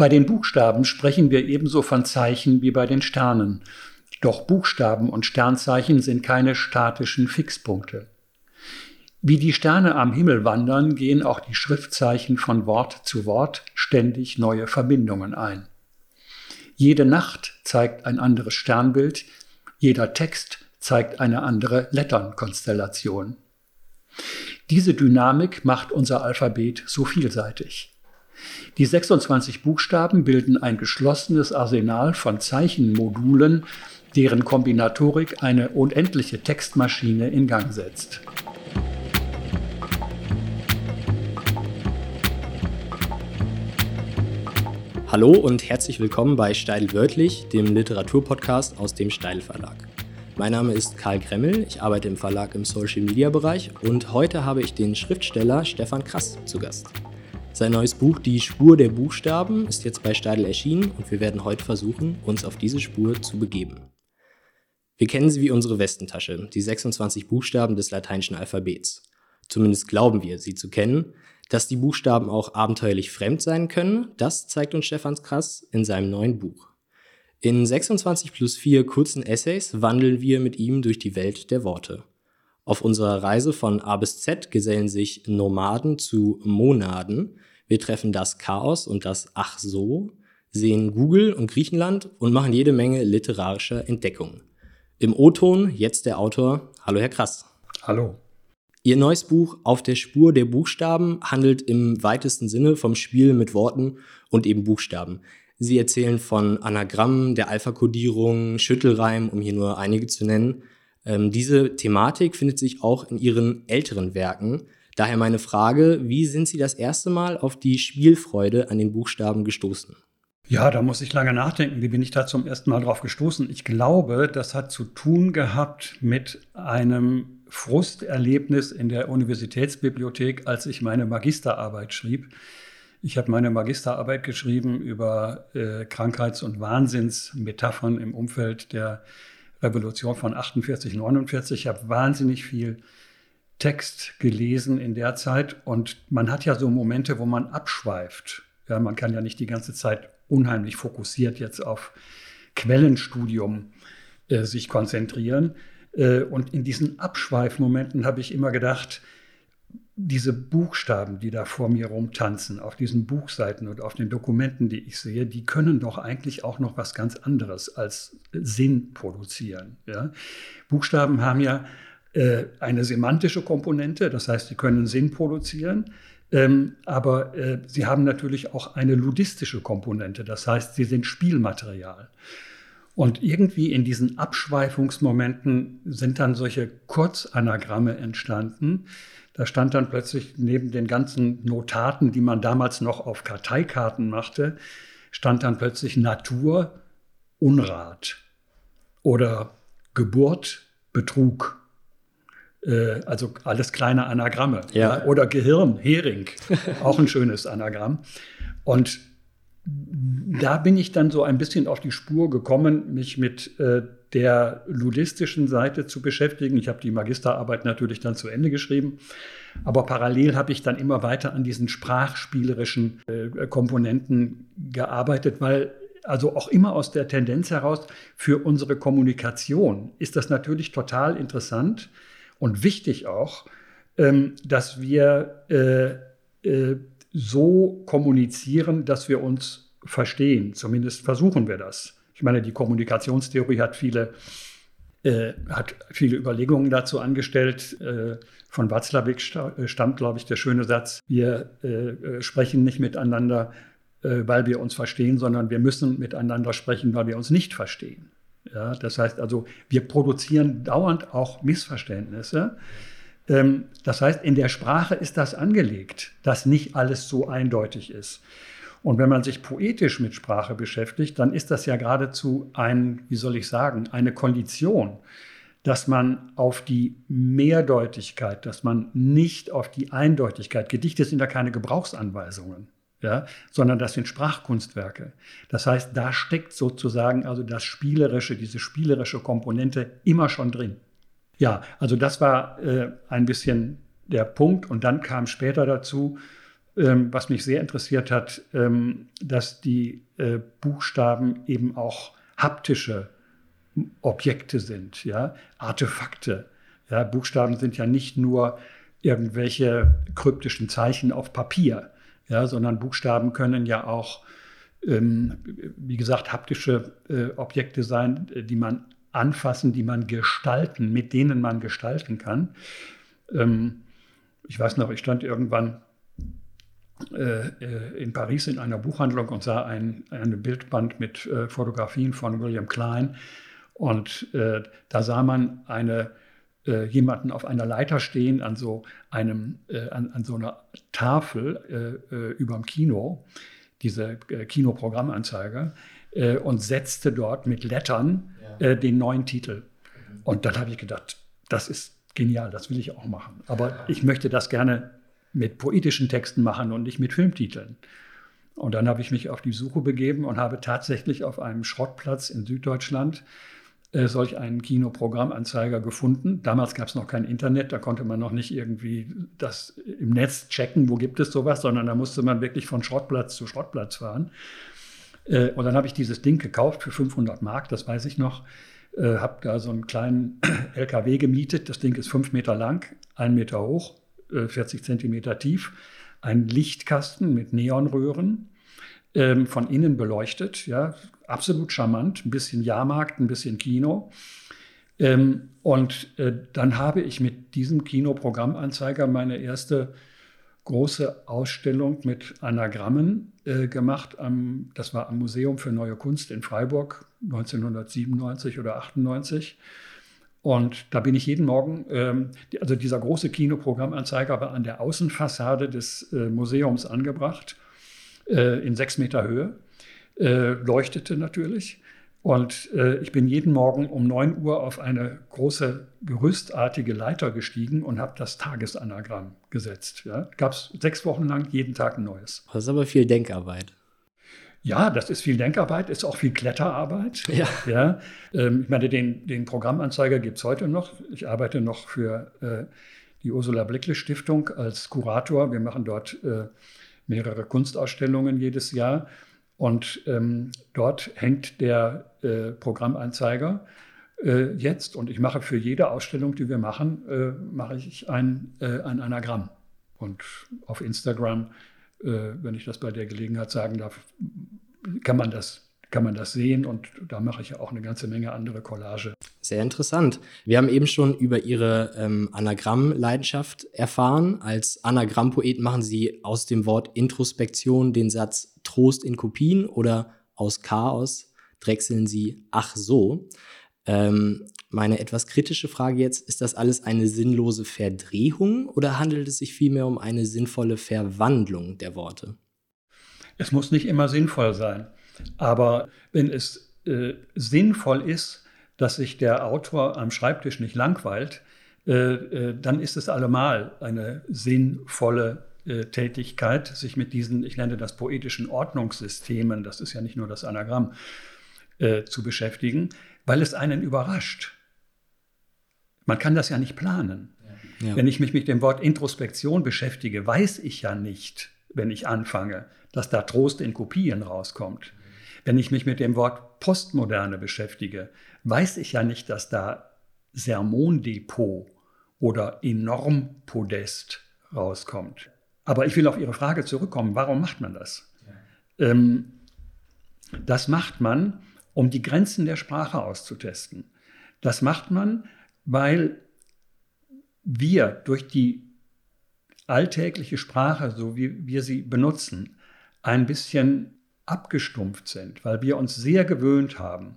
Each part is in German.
Bei den Buchstaben sprechen wir ebenso von Zeichen wie bei den Sternen. Doch Buchstaben und Sternzeichen sind keine statischen Fixpunkte. Wie die Sterne am Himmel wandern, gehen auch die Schriftzeichen von Wort zu Wort ständig neue Verbindungen ein. Jede Nacht zeigt ein anderes Sternbild, jeder Text zeigt eine andere Letternkonstellation. Diese Dynamik macht unser Alphabet so vielseitig. Die 26 Buchstaben bilden ein geschlossenes Arsenal von Zeichenmodulen, deren Kombinatorik eine unendliche Textmaschine in Gang setzt. Hallo und herzlich willkommen bei Steil wörtlich, dem Literaturpodcast aus dem Steil Verlag. Mein Name ist Karl Kremmel, ich arbeite im Verlag im Social Media Bereich und heute habe ich den Schriftsteller Stefan Krass zu Gast. Sein neues Buch Die Spur der Buchstaben ist jetzt bei Steidel erschienen und wir werden heute versuchen, uns auf diese Spur zu begeben. Wir kennen sie wie unsere Westentasche, die 26 Buchstaben des lateinischen Alphabets. Zumindest glauben wir, sie zu kennen, dass die Buchstaben auch abenteuerlich fremd sein können, das zeigt uns Stefans Krass in seinem neuen Buch. In 26 plus 4 kurzen Essays wandeln wir mit ihm durch die Welt der Worte. Auf unserer Reise von A bis Z gesellen sich Nomaden zu Monaden. Wir treffen das Chaos und das Ach so, sehen Google und Griechenland und machen jede Menge literarischer Entdeckungen. Im O-Ton jetzt der Autor. Hallo, Herr Krass. Hallo. Ihr neues Buch Auf der Spur der Buchstaben handelt im weitesten Sinne vom Spiel mit Worten und eben Buchstaben. Sie erzählen von Anagrammen, der Alpha-Kodierung, Schüttelreim, um hier nur einige zu nennen. Ähm, diese Thematik findet sich auch in Ihren älteren Werken. Daher meine Frage, wie sind Sie das erste Mal auf die Spielfreude an den Buchstaben gestoßen? Ja, da muss ich lange nachdenken. Wie bin ich da zum ersten Mal drauf gestoßen? Ich glaube, das hat zu tun gehabt mit einem Frusterlebnis in der Universitätsbibliothek, als ich meine Magisterarbeit schrieb. Ich habe meine Magisterarbeit geschrieben über äh, Krankheits- und Wahnsinnsmetaphern im Umfeld der Revolution von 48, 49. Ich habe wahnsinnig viel Text gelesen in der Zeit und man hat ja so Momente, wo man abschweift. Ja, man kann ja nicht die ganze Zeit unheimlich fokussiert jetzt auf Quellenstudium äh, sich konzentrieren. Äh, und in diesen Abschweifmomenten habe ich immer gedacht, diese Buchstaben, die da vor mir rumtanzen, auf diesen Buchseiten und auf den Dokumenten, die ich sehe, die können doch eigentlich auch noch was ganz anderes als Sinn produzieren. Ja? Buchstaben haben ja äh, eine semantische Komponente, das heißt, sie können Sinn produzieren, ähm, aber äh, sie haben natürlich auch eine ludistische Komponente, das heißt, sie sind Spielmaterial. Und irgendwie in diesen Abschweifungsmomenten sind dann solche Kurzanagramme entstanden. Da stand dann plötzlich neben den ganzen Notaten, die man damals noch auf Karteikarten machte, stand dann plötzlich Natur, Unrat oder Geburt, Betrug. Äh, also alles kleine Anagramme. Ja. ja. Oder Gehirn, Hering, auch ein schönes Anagramm. Und da bin ich dann so ein bisschen auf die Spur gekommen, mich mit äh, der ludistischen Seite zu beschäftigen. Ich habe die Magisterarbeit natürlich dann zu Ende geschrieben, aber parallel habe ich dann immer weiter an diesen sprachspielerischen äh, Komponenten gearbeitet, weil also auch immer aus der Tendenz heraus, für unsere Kommunikation ist das natürlich total interessant und wichtig auch, ähm, dass wir äh, äh, so kommunizieren, dass wir uns verstehen. Zumindest versuchen wir das. Ich meine, die Kommunikationstheorie hat viele, äh, hat viele Überlegungen dazu angestellt. Äh, von Watzlawick stammt, glaube ich, der schöne Satz, wir äh, äh sprechen nicht miteinander, äh, weil wir uns verstehen, sondern wir müssen miteinander sprechen, weil wir uns nicht verstehen. Ja, das heißt also, wir produzieren dauernd auch Missverständnisse. Ähm, das heißt, in der Sprache ist das angelegt, dass nicht alles so eindeutig ist. Und wenn man sich poetisch mit Sprache beschäftigt, dann ist das ja geradezu ein, wie soll ich sagen, eine Kondition, dass man auf die Mehrdeutigkeit, dass man nicht auf die Eindeutigkeit, Gedichte sind ja keine Gebrauchsanweisungen, ja, sondern das sind Sprachkunstwerke. Das heißt, da steckt sozusagen also das Spielerische, diese spielerische Komponente immer schon drin. Ja, also das war äh, ein bisschen der Punkt. Und dann kam später dazu, ähm, was mich sehr interessiert hat, ähm, dass die äh, Buchstaben eben auch haptische Objekte sind, ja, Artefakte. Ja, Buchstaben sind ja nicht nur irgendwelche kryptischen Zeichen auf Papier, ja, sondern Buchstaben können ja auch, ähm, wie gesagt, haptische äh, Objekte sein, die man anfassen, die man gestalten, mit denen man gestalten kann. Ähm, ich weiß noch, ich stand irgendwann äh, äh, in Paris in einer Buchhandlung und sah ein, ein Bildband mit äh, Fotografien von William Klein. Und äh, da sah man eine, äh, jemanden auf einer Leiter stehen an so, einem, äh, an, an, so einer Tafel über dem Kino, diese Kinoprogrammanzeiger, und setzte dort mit Lettern ja. den neuen Titel. Und dann habe ich gedacht, das ist genial, das will ich auch machen. Aber ich möchte das gerne mit poetischen Texten machen und nicht mit Filmtiteln. Und dann habe ich mich auf die Suche begeben und habe tatsächlich auf einem Schrottplatz in Süddeutschland äh, solch einen Kinoprogrammanzeiger gefunden. Damals gab es noch kein Internet, da konnte man noch nicht irgendwie das im Netz checken, wo gibt es sowas, sondern da musste man wirklich von Schrottplatz zu Schrottplatz fahren. Äh, und dann habe ich dieses Ding gekauft für 500 Mark, das weiß ich noch. Äh, habe da so einen kleinen LKW gemietet. Das Ding ist fünf Meter lang, ein Meter hoch 40 äh, Zentimeter tief, ein Lichtkasten mit Neonröhren, ähm, von innen beleuchtet, ja, absolut charmant, ein bisschen Jahrmarkt, ein bisschen Kino. Ähm, und äh, dann habe ich mit diesem Kinoprogrammanzeiger meine erste große Ausstellung mit Anagrammen äh, gemacht. Am, das war am Museum für Neue Kunst in Freiburg 1997 oder 98. Und da bin ich jeden Morgen, ähm, also dieser große Kinoprogrammanzeiger war an der Außenfassade des äh, Museums angebracht, äh, in sechs Meter Höhe, äh, leuchtete natürlich. Und äh, ich bin jeden Morgen um 9 Uhr auf eine große gerüstartige Leiter gestiegen und habe das Tagesanagramm gesetzt. Ja. Gab es sechs Wochen lang jeden Tag ein neues. Das ist aber viel Denkarbeit. Ja, das ist viel Denkarbeit, ist auch viel Kletterarbeit. Ja. ja. Ähm, ich meine, den, den Programmanzeiger gibt es heute noch. Ich arbeite noch für äh, die Ursula Blickle Stiftung als Kurator. Wir machen dort äh, mehrere Kunstausstellungen jedes Jahr. Und ähm, dort hängt der äh, Programmanzeiger äh, jetzt. Und ich mache für jede Ausstellung, die wir machen, äh, mache ich ein, äh, ein Anagramm. Und auf Instagram äh, wenn ich das bei der Gelegenheit sagen darf, kann man das kann man das sehen und da mache ich ja auch eine ganze Menge andere Collage. Sehr interessant. Wir haben eben schon über Ihre ähm, Anagrammleidenschaft erfahren. Als Anagrammpoet machen Sie aus dem Wort Introspektion den Satz Trost in Kopien oder aus Chaos drechseln Sie ach so. Ähm, meine etwas kritische Frage jetzt, ist das alles eine sinnlose Verdrehung oder handelt es sich vielmehr um eine sinnvolle Verwandlung der Worte? Es muss nicht immer sinnvoll sein, aber wenn es äh, sinnvoll ist, dass sich der Autor am Schreibtisch nicht langweilt, äh, äh, dann ist es allemal eine sinnvolle äh, Tätigkeit, sich mit diesen, ich nenne das poetischen Ordnungssystemen, das ist ja nicht nur das Anagramm, äh, zu beschäftigen, weil es einen überrascht. Man kann das ja nicht planen. Ja. Wenn ich mich mit dem Wort Introspektion beschäftige, weiß ich ja nicht, wenn ich anfange, dass da Trost in Kopien rauskommt. Wenn ich mich mit dem Wort Postmoderne beschäftige, weiß ich ja nicht, dass da Sermondepot oder Enormpodest rauskommt. Aber ich will auf Ihre Frage zurückkommen. Warum macht man das? Ja. Ähm, das macht man, um die Grenzen der Sprache auszutesten. Das macht man, weil wir durch die alltägliche Sprache, so wie wir sie benutzen, ein bisschen abgestumpft sind, weil wir uns sehr gewöhnt haben,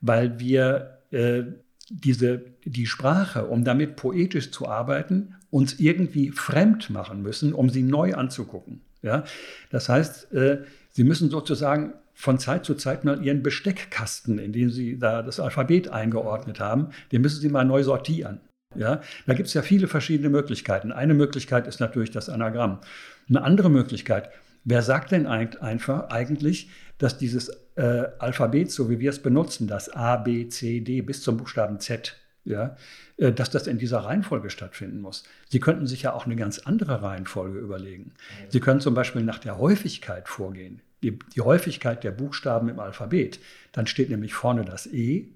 weil wir äh, diese, die Sprache, um damit poetisch zu arbeiten, uns irgendwie fremd machen müssen, um sie neu anzugucken. Ja? Das heißt, äh, sie müssen sozusagen von Zeit zu Zeit mal ihren Besteckkasten, in dem sie da das Alphabet eingeordnet haben, den müssen sie mal neu sortieren. Ja, da gibt es ja viele verschiedene Möglichkeiten. Eine Möglichkeit ist natürlich das Anagramm. Eine andere Möglichkeit, wer sagt denn einfach eigentlich, dass dieses äh, Alphabet, so wie wir es benutzen, das A, B, C, D bis zum Buchstaben Z, ja, äh, dass das in dieser Reihenfolge stattfinden muss. Sie könnten sich ja auch eine ganz andere Reihenfolge überlegen. Sie können zum Beispiel nach der Häufigkeit vorgehen. Die, die Häufigkeit der Buchstaben im Alphabet. Dann steht nämlich vorne das E,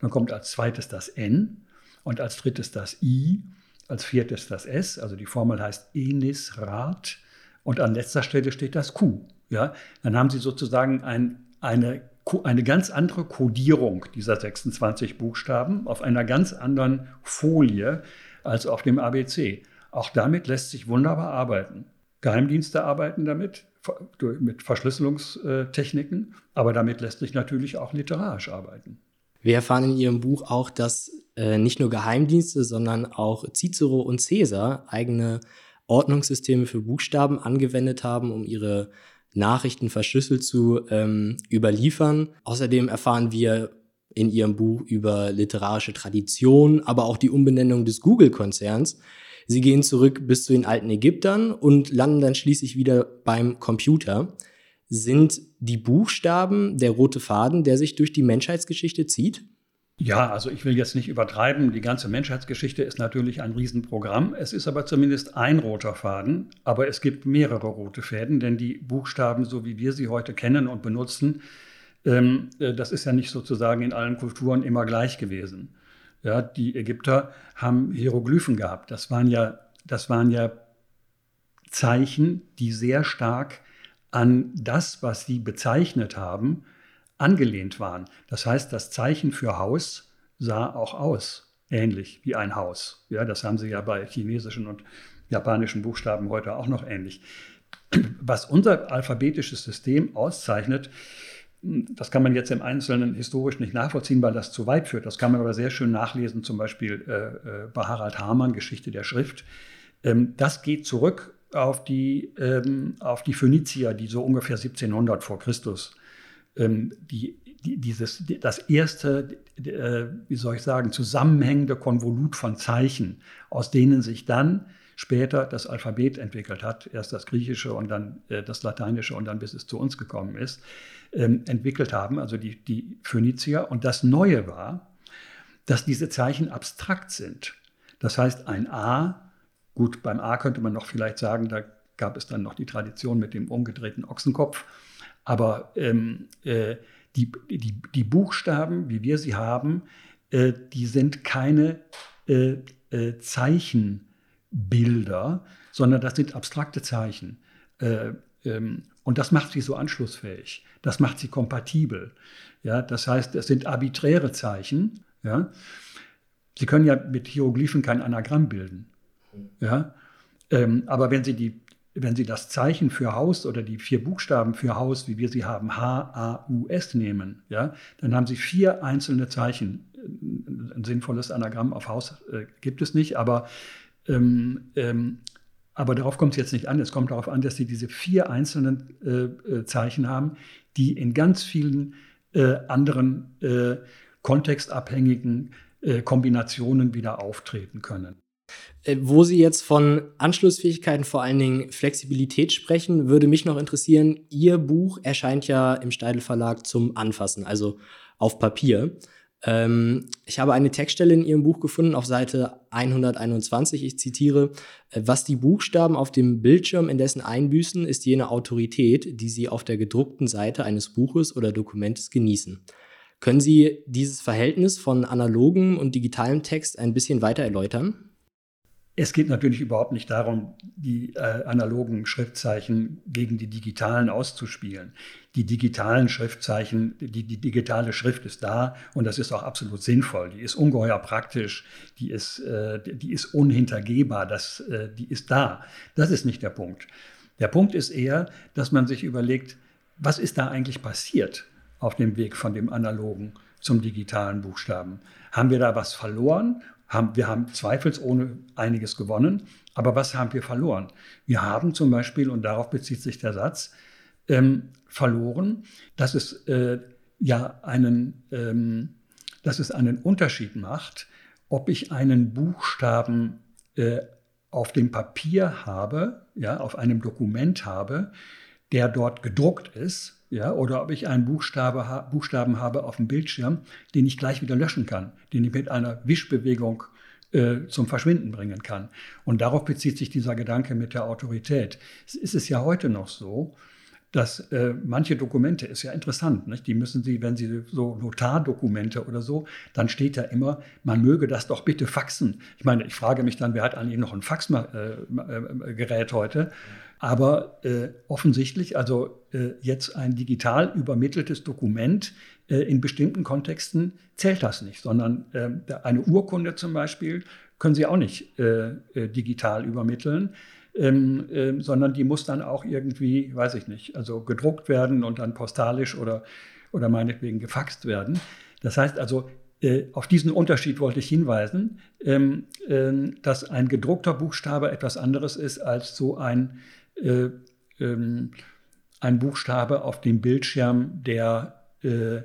dann kommt als zweites das N und als drittes das I, als viertes das S. Also die Formel heißt Enisrat und an letzter Stelle steht das Q. Ja, dann haben Sie sozusagen ein, eine eine ganz andere Kodierung dieser 26 Buchstaben auf einer ganz anderen Folie als auf dem ABC. Auch damit lässt sich wunderbar arbeiten. Geheimdienste arbeiten damit mit Verschlüsselungstechniken, aber damit lässt sich natürlich auch literarisch arbeiten. Wir erfahren in Ihrem Buch auch, dass äh, nicht nur Geheimdienste, sondern auch Cicero und Caesar eigene Ordnungssysteme für Buchstaben angewendet haben, um ihre Nachrichten verschlüsselt zu ähm, überliefern. Außerdem erfahren wir in ihrem Buch über literarische Tradition, aber auch die Umbenennung des Google-Konzerns. Sie gehen zurück bis zu den alten Ägyptern und landen dann schließlich wieder beim Computer. Sind die Buchstaben der rote Faden, der sich durch die Menschheitsgeschichte zieht? Ja, also ich will jetzt nicht übertreiben. Die ganze Menschheitsgeschichte ist natürlich ein Riesenprogramm. Es ist aber zumindest ein roter Faden. Aber es gibt mehrere rote Fäden, denn die Buchstaben, so wie wir sie heute kennen und benutzen, ähm, äh, das ist ja nicht sozusagen in allen Kulturen immer gleich gewesen. Ja, die Ägypter haben Hieroglyphen gehabt. Das waren ja, das waren ja Zeichen, die sehr stark an das, was sie bezeichnet haben, angelehnt waren. Das heißt, das Zeichen für Haus sah auch aus, ähnlich wie ein Haus. Ja, das haben sie ja bei chinesischen und japanischen Buchstaben heute auch noch ähnlich. Was unser alphabetisches System auszeichnet, das kann man jetzt im Einzelnen historisch nicht nachvollziehen, weil das zu weit führt. Das kann man aber sehr schön nachlesen, zum Beispiel äh, äh bei Harald Hamann, Geschichte der Schrift. Ähm, das geht zurück auf die, ähm, auf die Phönizier, die so ungefähr 1700 vor Christus ähm, die, die, dieses, das erste, äh, wie soll ich sagen, zusammenhängende Konvolut von Zeichen, aus denen sich dann später das Alphabet entwickelt hat, erst das Griechische und dann äh, das Lateinische und dann bis es zu uns gekommen ist, ähm, entwickelt haben, also die, die Phönizier. Und das Neue war, dass diese Zeichen abstrakt sind. Das heißt, ein A, gut, beim A könnte man noch vielleicht sagen, da gab es dann noch die Tradition mit dem umgedrehten Ochsenkopf. Aber ähm, äh, die, die, die, Buchstaben, wie wir sie haben, äh, die sind keine äh, äh Zeichenbilder, sondern das sind abstrakte Zeichen. Äh, ähm, und das macht sie so anschlussfähig. Das macht sie kompatibel. Ja, das heißt, es sind arbiträre Zeichen. Ja. Sie können ja mit Hieroglyphen kein Anagramm bilden. Ja. Ähm, aber wenn Sie die wenn Sie das Zeichen für Haus oder die vier Buchstaben für Haus, wie wir sie haben, H-A-U-S nehmen, ja, dann haben Sie vier einzelne Zeichen. Ein sinnvolles Anagramm auf Haus äh, gibt es nicht, aber, ähm, ähm, aber darauf kommt es jetzt nicht an. Es kommt darauf an, dass Sie diese vier einzelnen äh, äh Zeichen haben, die in ganz vielen äh, anderen äh, kontextabhängigen äh, Kombinationen wieder auftreten können. Äh, wo Sie jetzt von Anschlussfähigkeiten, vor allen Dingen Flexibilität sprechen, würde mich noch interessieren, Ihr Buch erscheint ja im Steidel Verlag zum Anfassen, also auf Papier. Ähm, ich habe eine Textstelle in Ihrem Buch gefunden auf Seite 121. Ich zitiere, äh, was die Buchstaben auf dem Bildschirm indessen einbüßen, ist jene Autorität, die sie auf der gedruckten Seite eines Buches oder Dokumentes genießen. Können Sie dieses Verhältnis von analogem und digitalem Text ein bisschen weiter erläutern? Es geht natürlich überhaupt nicht darum, die äh, analogen Schriftzeichen gegen die digitalen auszuspielen. Die digitalen Schriftzeichen, die, die, digitale Schrift ist da und das ist auch absolut sinnvoll. Die ist ungeheuer praktisch, die ist, äh, die ist unhintergehbar, das, äh, die ist da. Das ist nicht der Punkt. Der Punkt ist eher, dass man sich überlegt, was ist da eigentlich passiert auf dem Weg von dem analogen zum digitalen Buchstaben? Haben wir da was verloren haben, wir haben zweifelsohne einiges gewonnen, aber was haben wir verloren? Wir haben zum Beispiel, und darauf bezieht sich der Satz, ähm, verloren, dass es äh, ja einen, ähm, dass es einen Unterschied macht, ob ich einen Buchstaben äh, auf dem Papier habe, ja, auf einem Dokument habe, der dort gedruckt ist, ja, oder ob ich einen Buchstabe, Buchstaben habe auf dem Bildschirm, den ich gleich wieder löschen kann, den ich mit einer Wischbewegung äh, zum Verschwinden bringen kann. Und darauf bezieht sich dieser Gedanke mit der Autorität. Es ist es ja heute noch so, dass äh, manche Dokumente, ist ja interessant, nicht? die müssen Sie, wenn Sie so Notardokumente oder so, dann steht da immer, man möge das doch bitte faxen. Ich meine, ich frage mich dann, wer hat eigentlich noch ein Faxgerät äh, äh heute? Aber äh, offensichtlich, also äh, jetzt ein digital übermitteltes Dokument äh, in bestimmten Kontexten zählt das nicht, sondern eine Urkunde zum Beispiel können Sie auch nicht digital übermitteln ähm, ähm, sondern die muss dann auch irgendwie, weiß ich nicht, also gedruckt werden und dann postalisch oder, oder meinetwegen gefaxt werden. Das heißt also, äh, auf diesen Unterschied wollte ich hinweisen, ähm, äh, dass ein gedruckter Buchstabe etwas anderes ist als so ein, äh, ähm, ein Buchstabe auf dem Bildschirm, der äh,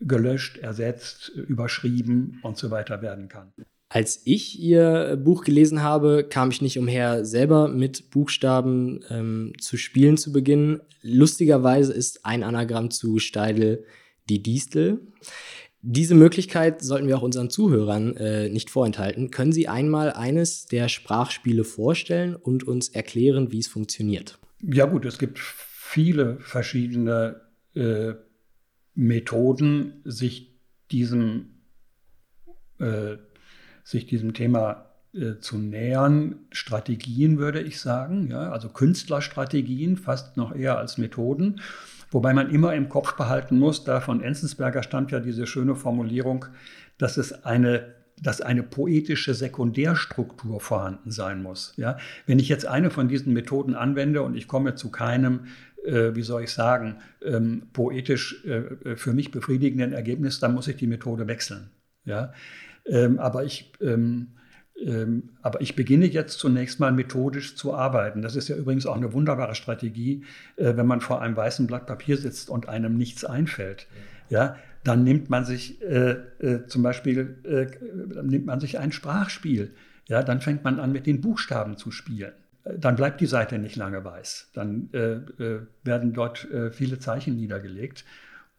gelöscht, ersetzt, überschrieben und so weiter werden kann. Als ich ihr Buch gelesen habe, kam ich nicht umher, selber mit Buchstaben ähm, zu spielen zu beginnen. Lustigerweise ist ein Anagramm zu Steidel die Distel. Diese Möglichkeit sollten wir auch unseren Zuhörern äh, nicht vorenthalten. Können Sie einmal eines der Sprachspiele vorstellen und uns erklären, wie es funktioniert? Ja gut, es gibt viele verschiedene äh, Methoden, sich diesem äh, sich diesem Thema äh, zu nähern. Strategien würde ich sagen, ja, also Künstlerstrategien fast noch eher als Methoden. Wobei man immer im Kopf behalten muss, da von Enzensberger stammt ja diese schöne Formulierung, dass es eine dass eine poetische Sekundärstruktur vorhanden sein muss. Ja? Wenn ich jetzt eine von diesen Methoden anwende und ich komme zu keinem, äh, wie soll ich sagen, ähm, poetisch äh, für mich befriedigenden Ergebnis, dann muss ich die Methode wechseln. Ja? Ähm, aber, ich, ähm, aber ich beginne jetzt zunächst mal methodisch zu arbeiten. Das ist ja übrigens auch eine wunderbare Strategie, äh, wenn man vor einem weißen Blatt Papier sitzt und einem nichts einfällt. Ja, dann nimmt man sich äh, äh, zum Beispiel äh, nimmt man sich ein Sprachspiel. Ja, dann fängt man an, mit den Buchstaben zu spielen. Dann bleibt die Seite nicht lange weiß. Dann äh, äh, werden dort viele Zeichen niedergelegt.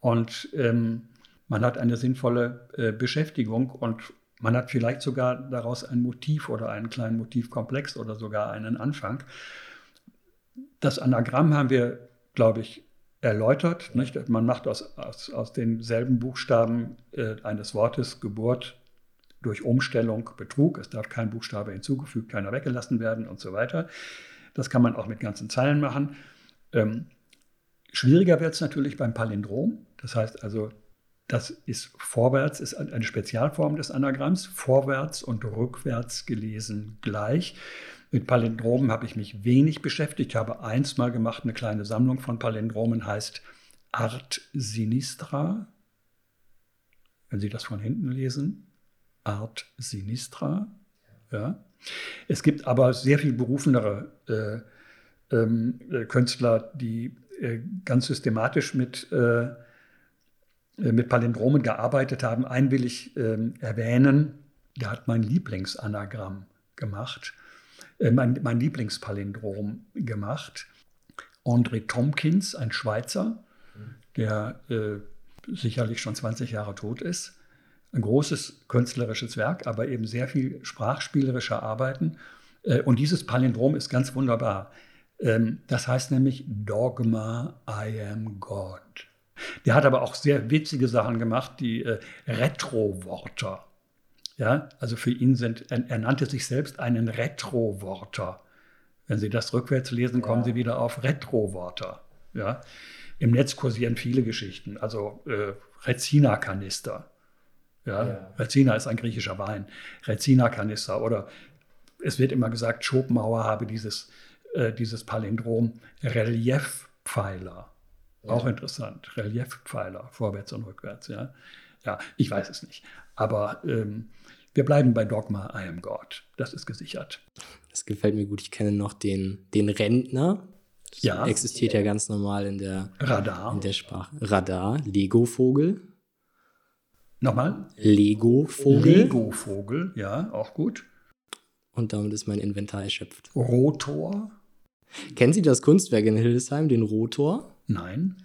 Und ähm, man hat eine sinnvolle äh, Beschäftigung und man hat vielleicht sogar daraus ein Motiv oder einen kleinen Motivkomplex oder sogar einen Anfang. Das Anagramm haben wir, glaube ich, erläutert. Nicht? Man macht aus, aus, aus denselben Buchstaben äh, eines Wortes Geburt durch Umstellung Betrug. Es darf kein Buchstabe hinzugefügt, keiner weggelassen werden und so weiter. Das kann man auch mit ganzen Zeilen machen. Ähm, schwieriger wird es natürlich beim Palindrom. Das heißt also, das ist vorwärts, ist eine Spezialform des Anagramms, vorwärts und rückwärts gelesen gleich. Mit Palindromen habe ich mich wenig beschäftigt. Ich habe eins mal gemacht, eine kleine Sammlung von Palindromen heißt Art Sinistra. Wenn Sie das von hinten lesen, Art Sinistra. Ja. Es gibt aber sehr viel berufenere äh, ähm, äh, Künstler, die äh, ganz systematisch mit äh, mit Palindromen gearbeitet haben. Einen will ich äh, erwähnen, der hat mein Lieblingsanagramm gemacht, äh, mein, mein Lieblingspalindrom gemacht. André Tompkins, ein Schweizer, der äh, sicherlich schon 20 Jahre tot ist. Ein großes künstlerisches Werk, aber eben sehr viel sprachspielerische Arbeiten. Äh, und dieses Palindrom ist ganz wunderbar. Ähm, das heißt nämlich Dogma, I am God. Der hat aber auch sehr witzige Sachen gemacht, die äh, Retroworter. Ja, also für ihn sind, er, er nannte sich selbst einen Retroworter. Wenn Sie das rückwärts lesen, kommen ja. Sie wieder auf Retroworter. Ja, im Netz kursieren viele Geschichten, also äh, Rezina-Kanister. Ja, ja. Rezina ist ein griechischer Wein. Rezina-Kanister oder es wird immer gesagt, Schopenhauer habe dieses, äh, dieses Palindrom Reliefpfeiler. Auch interessant. Reliefpfeiler, vorwärts und rückwärts. Ja, ja ich weiß es nicht. Aber ähm, wir bleiben bei Dogma I am God. Das ist gesichert. Das gefällt mir gut. Ich kenne noch den, den Rentner. Das ja. existiert ja ganz normal in der, Radar. In der Sprache. Radar, Lego-Vogel. Nochmal? Lego-Vogel. Lego-Vogel, ja, auch gut. Und damit ist mein Inventar erschöpft. Rotor. Kennen Sie das Kunstwerk in Hildesheim, den Rotor? Nein.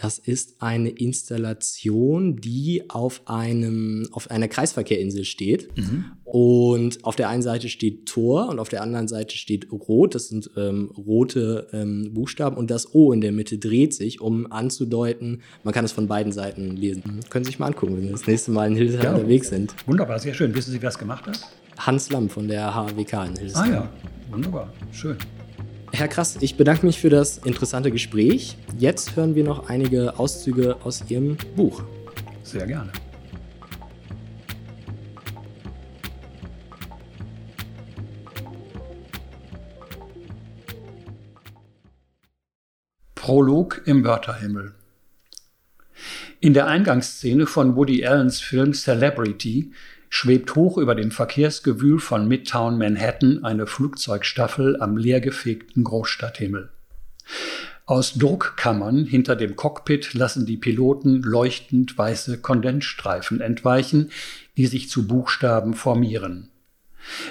Das ist eine Installation, die auf einem auf einer Kreisverkehrinsel steht. Mhm. Und auf der einen Seite steht Tor und auf der anderen Seite steht Rot. Das sind ähm, rote ähm, Buchstaben und das O in der Mitte dreht sich, um anzudeuten. Man kann es von beiden Seiten lesen. Mhm. Können Sie sich mal angucken, wenn Sie das nächste Mal in Hildesheim ja. unterwegs sind. Wunderbar, sehr schön. Wissen Sie, wer es gemacht hat? Hans Lamm von der HWK in Hildesheim. Ah ja, wunderbar, schön. Herr Krass, ich bedanke mich für das interessante Gespräch. Jetzt hören wir noch einige Auszüge aus Ihrem Buch. Sehr gerne. Prolog im Wörterhimmel. In der Eingangsszene von Woody Allens Film Celebrity schwebt hoch über dem Verkehrsgewühl von Midtown Manhattan eine Flugzeugstaffel am leergefegten Großstadthimmel. Aus Druckkammern hinter dem Cockpit lassen die Piloten leuchtend weiße Kondensstreifen entweichen, die sich zu Buchstaben formieren.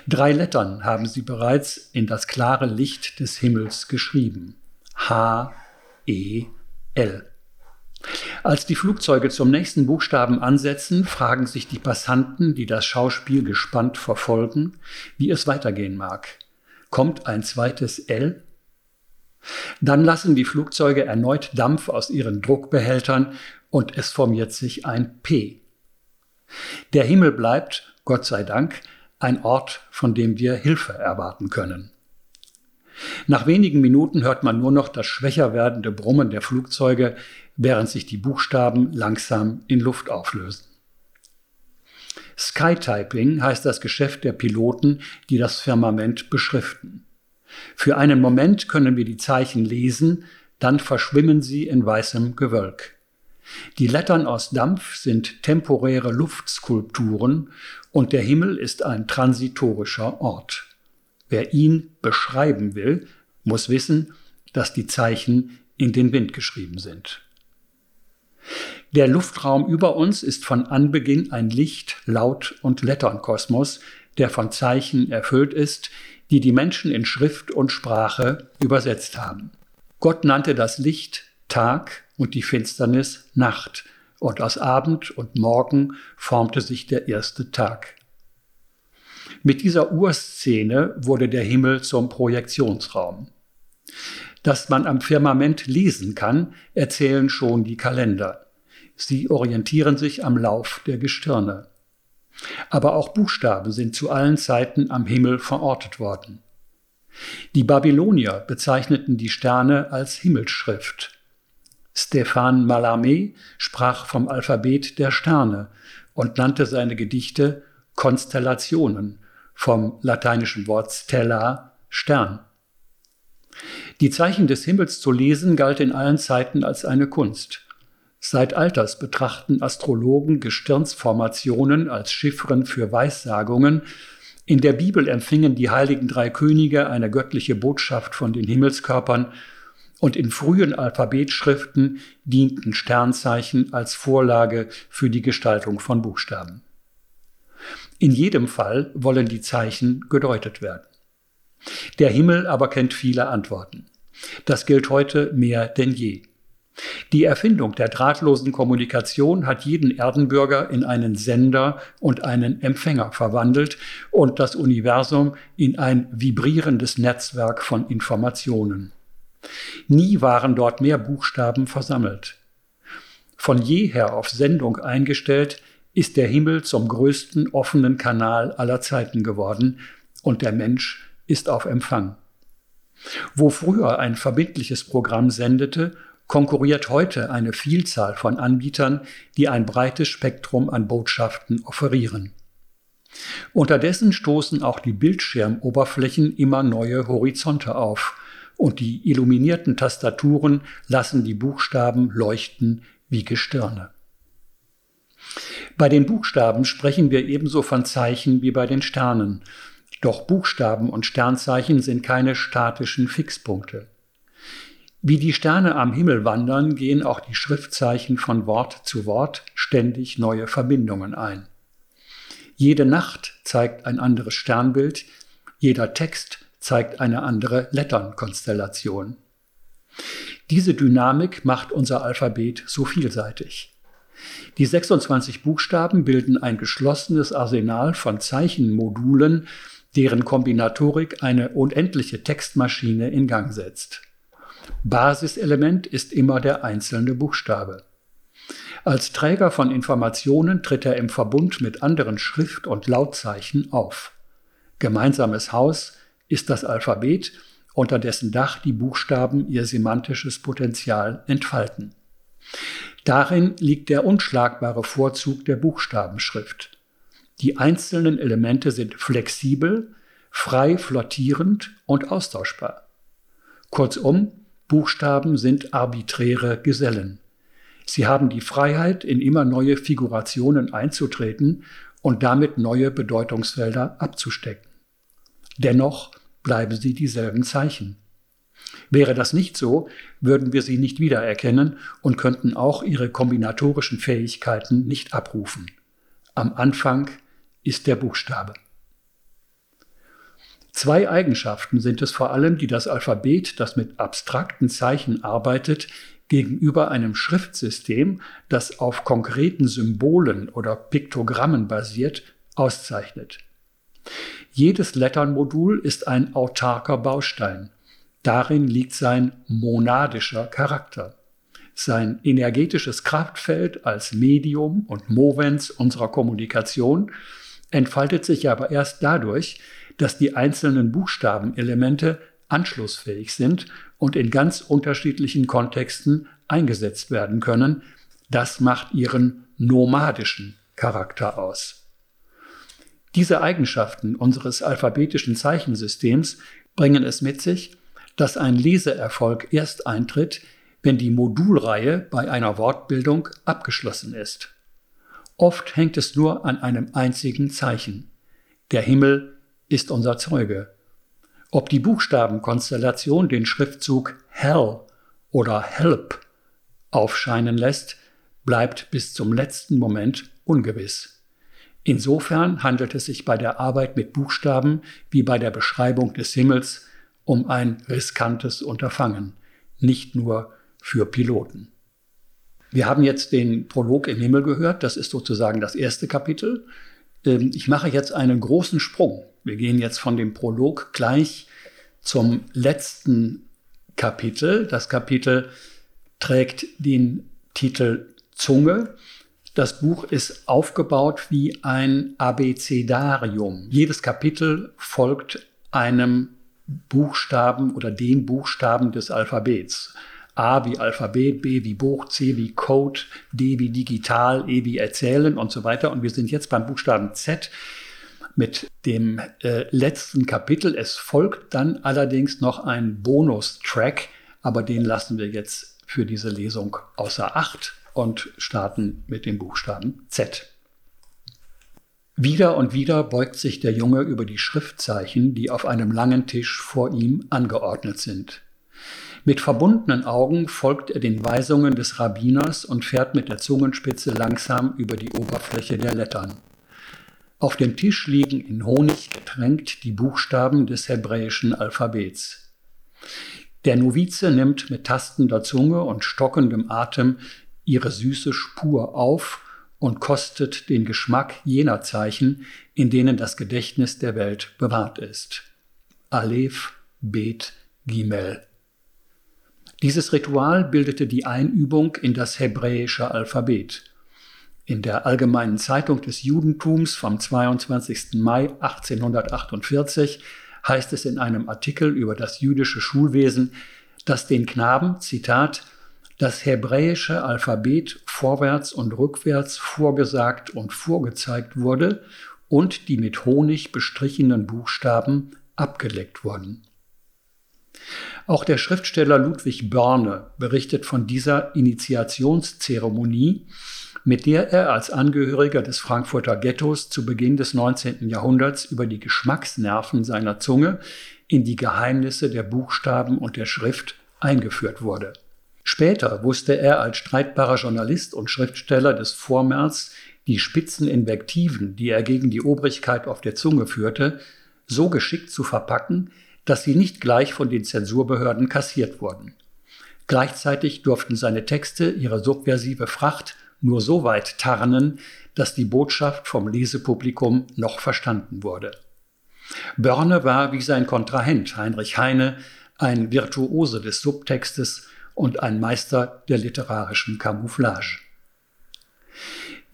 Drei Lettern haben sie bereits in das klare Licht des Himmels geschrieben. H, E, L. Als die Flugzeuge zum nächsten Buchstaben ansetzen, fragen sich die Passanten, die das Schauspiel gespannt verfolgen, wie es weitergehen mag. Kommt ein zweites L? Dann lassen die Flugzeuge erneut Dampf aus ihren Druckbehältern und es formiert sich ein P. Der Himmel bleibt, Gott sei Dank, ein Ort, von dem wir Hilfe erwarten können. Nach wenigen Minuten hört man nur noch das schwächer werdende Brummen der Flugzeuge, während sich die Buchstaben langsam in Luft auflösen. Skytyping heißt das Geschäft der Piloten, die das Firmament beschriften. Für einen Moment können wir die Zeichen lesen, dann verschwimmen sie in weißem Gewölk. Die Lettern aus Dampf sind temporäre Luftskulpturen und der Himmel ist ein transitorischer Ort. Wer ihn beschreiben will, muss wissen, dass die Zeichen in den Wind geschrieben sind. Der Luftraum über uns ist von Anbeginn ein Licht-, Laut- und Letternkosmos, der von Zeichen erfüllt ist, die die Menschen in Schrift und Sprache übersetzt haben. Gott nannte das Licht Tag und die Finsternis Nacht, und aus Abend und Morgen formte sich der erste Tag. Mit dieser Urszene wurde der Himmel zum Projektionsraum. Dass man am Firmament lesen kann, erzählen schon die Kalender. Sie orientieren sich am Lauf der Gestirne. Aber auch Buchstaben sind zu allen Zeiten am Himmel verortet worden. Die Babylonier bezeichneten die Sterne als Himmelsschrift. Stefan Mallarmé sprach vom Alphabet der Sterne und nannte seine Gedichte Konstellationen vom lateinischen Wort stella Stern. Die Zeichen des Himmels zu lesen galt in allen Zeiten als eine Kunst. Seit Alters betrachten Astrologen Gestirnsformationen als Chiffren für Weissagungen. In der Bibel empfingen die heiligen drei Könige eine göttliche Botschaft von den Himmelskörpern und in frühen Alphabetschriften dienten Sternzeichen als Vorlage für die Gestaltung von Buchstaben. In jedem Fall wollen die Zeichen gedeutet werden. Der Himmel aber kennt viele Antworten. Das gilt heute mehr denn je. Die Erfindung der drahtlosen Kommunikation hat jeden Erdenbürger in einen Sender und einen Empfänger verwandelt und das Universum in ein vibrierendes Netzwerk von Informationen. Nie waren dort mehr Buchstaben versammelt. Von jeher auf Sendung eingestellt, ist der Himmel zum größten offenen Kanal aller Zeiten geworden und der Mensch ist auf Empfang. Wo früher ein verbindliches Programm sendete, konkurriert heute eine Vielzahl von Anbietern, die ein breites Spektrum an Botschaften offerieren. Unterdessen stoßen auch die Bildschirmoberflächen immer neue Horizonte auf und die illuminierten Tastaturen lassen die Buchstaben leuchten wie Gestirne. Bei den Buchstaben sprechen wir ebenso von Zeichen wie bei den Sternen, doch Buchstaben und Sternzeichen sind keine statischen Fixpunkte. Wie die Sterne am Himmel wandern, gehen auch die Schriftzeichen von Wort zu Wort ständig neue Verbindungen ein. Jede Nacht zeigt ein anderes Sternbild, jeder Text zeigt eine andere Letternkonstellation. Diese Dynamik macht unser Alphabet so vielseitig. Die 26 Buchstaben bilden ein geschlossenes Arsenal von Zeichenmodulen, deren Kombinatorik eine unendliche Textmaschine in Gang setzt. Basiselement ist immer der einzelne Buchstabe. Als Träger von Informationen tritt er im Verbund mit anderen Schrift- und Lautzeichen auf. Gemeinsames Haus ist das Alphabet, unter dessen Dach die Buchstaben ihr semantisches Potenzial entfalten. Darin liegt der unschlagbare Vorzug der Buchstabenschrift. Die einzelnen Elemente sind flexibel, frei flottierend und austauschbar. Kurzum, Buchstaben sind arbiträre Gesellen. Sie haben die Freiheit, in immer neue Figurationen einzutreten und damit neue Bedeutungsfelder abzustecken. Dennoch bleiben sie dieselben Zeichen. Wäre das nicht so, würden wir sie nicht wiedererkennen und könnten auch ihre kombinatorischen Fähigkeiten nicht abrufen. Am Anfang ist der Buchstabe. Zwei Eigenschaften sind es vor allem, die das Alphabet, das mit abstrakten Zeichen arbeitet, gegenüber einem Schriftsystem, das auf konkreten Symbolen oder Piktogrammen basiert, auszeichnet. Jedes Letternmodul ist ein autarker Baustein. Darin liegt sein monadischer Charakter. Sein energetisches Kraftfeld als Medium und Movens unserer Kommunikation entfaltet sich aber erst dadurch, dass die einzelnen Buchstabenelemente anschlussfähig sind und in ganz unterschiedlichen Kontexten eingesetzt werden können. Das macht ihren nomadischen Charakter aus. Diese Eigenschaften unseres alphabetischen Zeichensystems bringen es mit sich, dass ein Leseerfolg erst eintritt, wenn die Modulreihe bei einer Wortbildung abgeschlossen ist. Oft hängt es nur an einem einzigen Zeichen. Der Himmel ist unser Zeuge. Ob die Buchstabenkonstellation den Schriftzug Hell oder Help aufscheinen lässt, bleibt bis zum letzten Moment ungewiss. Insofern handelt es sich bei der Arbeit mit Buchstaben wie bei der Beschreibung des Himmels um ein riskantes Unterfangen, nicht nur für Piloten. Wir haben jetzt den Prolog im Himmel gehört, das ist sozusagen das erste Kapitel. Ähm, ich mache jetzt einen großen Sprung. Wir gehen jetzt von dem Prolog gleich zum letzten Kapitel. Das Kapitel trägt den Titel Zunge. Das Buch ist aufgebaut wie ein Abecedarium. Jedes Kapitel folgt einem Buchstaben oder den Buchstaben des Alphabets. A wie Alphabet, B wie Buch, C wie Code, D wie digital, E wie erzählen und so weiter. Und wir sind jetzt beim Buchstaben Z mit dem äh, letzten Kapitel. Es folgt dann allerdings noch ein Bonustrack, aber den lassen wir jetzt für diese Lesung außer Acht und starten mit dem Buchstaben Z. Wieder und wieder beugt sich der Junge über die Schriftzeichen, die auf einem langen Tisch vor ihm angeordnet sind. Mit verbundenen Augen folgt er den Weisungen des Rabbiners und fährt mit der Zungenspitze langsam über die Oberfläche der Lettern. Auf dem Tisch liegen in Honig getränkt die Buchstaben des hebräischen Alphabets. Der Novize nimmt mit tastender Zunge und stockendem Atem ihre süße Spur auf und kostet den Geschmack jener Zeichen, in denen das Gedächtnis der Welt bewahrt ist. Aleph, Bet, Gimel. Dieses Ritual bildete die Einübung in das hebräische Alphabet. In der Allgemeinen Zeitung des Judentums vom 22. Mai 1848 heißt es in einem Artikel über das jüdische Schulwesen, dass den Knaben, Zitat, das hebräische Alphabet vorwärts und rückwärts vorgesagt und vorgezeigt wurde und die mit Honig bestrichenen Buchstaben abgeleckt wurden. Auch der Schriftsteller Ludwig Börne berichtet von dieser Initiationszeremonie, mit der er als Angehöriger des Frankfurter Ghettos zu Beginn des 19. Jahrhunderts über die Geschmacksnerven seiner Zunge in die Geheimnisse der Buchstaben und der Schrift eingeführt wurde. Später wusste er als streitbarer Journalist und Schriftsteller des Vormärz die spitzen Invektiven, die er gegen die Obrigkeit auf der Zunge führte, so geschickt zu verpacken, dass sie nicht gleich von den Zensurbehörden kassiert wurden. Gleichzeitig durften seine Texte ihre subversive Fracht nur so weit tarnen, dass die Botschaft vom Lesepublikum noch verstanden wurde. Börne war wie sein Kontrahent Heinrich Heine ein Virtuose des Subtextes und ein Meister der literarischen Camouflage.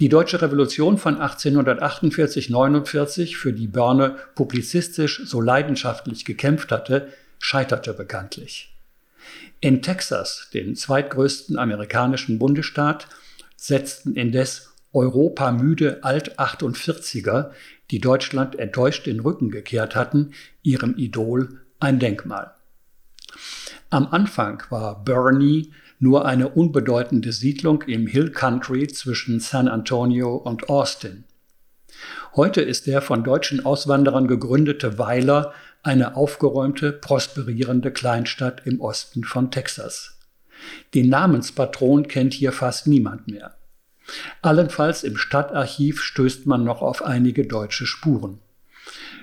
Die Deutsche Revolution von 1848-49, für die Börne publizistisch so leidenschaftlich gekämpft hatte, scheiterte bekanntlich. In Texas, dem zweitgrößten amerikanischen Bundesstaat, setzten indes europamüde Alt-48er, die Deutschland enttäuscht den Rücken gekehrt hatten, ihrem Idol ein Denkmal. Am Anfang war Bernie nur eine unbedeutende Siedlung im Hill Country zwischen San Antonio und Austin. Heute ist der von deutschen Auswanderern gegründete Weiler eine aufgeräumte, prosperierende Kleinstadt im Osten von Texas. Den Namenspatron kennt hier fast niemand mehr. Allenfalls im Stadtarchiv stößt man noch auf einige deutsche Spuren.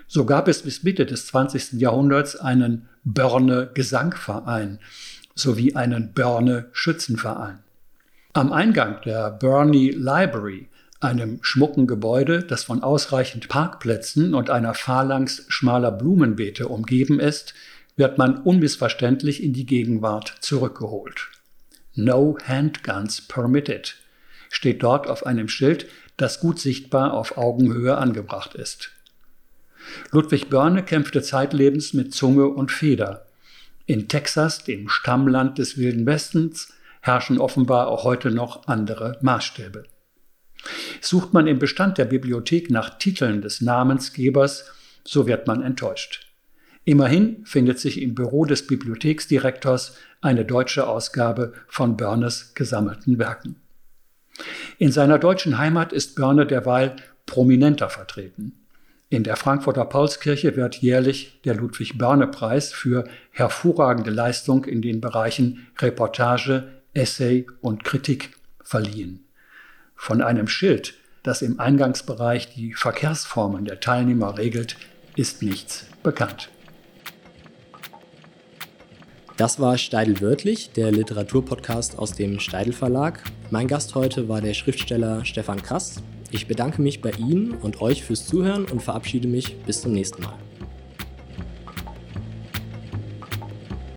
So gab es bis Mitte des 20. Jahrhunderts einen Börne Gesangverein sowie einen Börne Schützenverein. Am Eingang der Burney Library, einem schmucken Gebäude, das von ausreichend Parkplätzen und einer Phalanx schmaler Blumenbeete umgeben ist, wird man unmissverständlich in die Gegenwart zurückgeholt. No handguns permitted steht dort auf einem Schild, das gut sichtbar auf Augenhöhe angebracht ist. Ludwig Börne kämpfte zeitlebens mit Zunge und Feder. In Texas, dem Stammland des Wilden Westens, herrschen offenbar auch heute noch andere Maßstäbe. Sucht man im Bestand der Bibliothek nach Titeln des Namensgebers, so wird man enttäuscht. Immerhin findet sich im Büro des Bibliotheksdirektors eine deutsche Ausgabe von Börnes gesammelten Werken. In seiner deutschen Heimat ist Börne derweil prominenter vertreten. In der Frankfurter Paulskirche wird jährlich der Ludwig-Börne-Preis für hervorragende Leistung in den Bereichen Reportage, Essay und Kritik verliehen. Von einem Schild, das im Eingangsbereich die Verkehrsformen der Teilnehmer regelt, ist nichts bekannt. Das war Steidel wörtlich, der Literaturpodcast aus dem Steidel Verlag. Mein Gast heute war der Schriftsteller Stefan Krass. Ich bedanke mich bei Ihnen und euch fürs Zuhören und verabschiede mich bis zum nächsten Mal.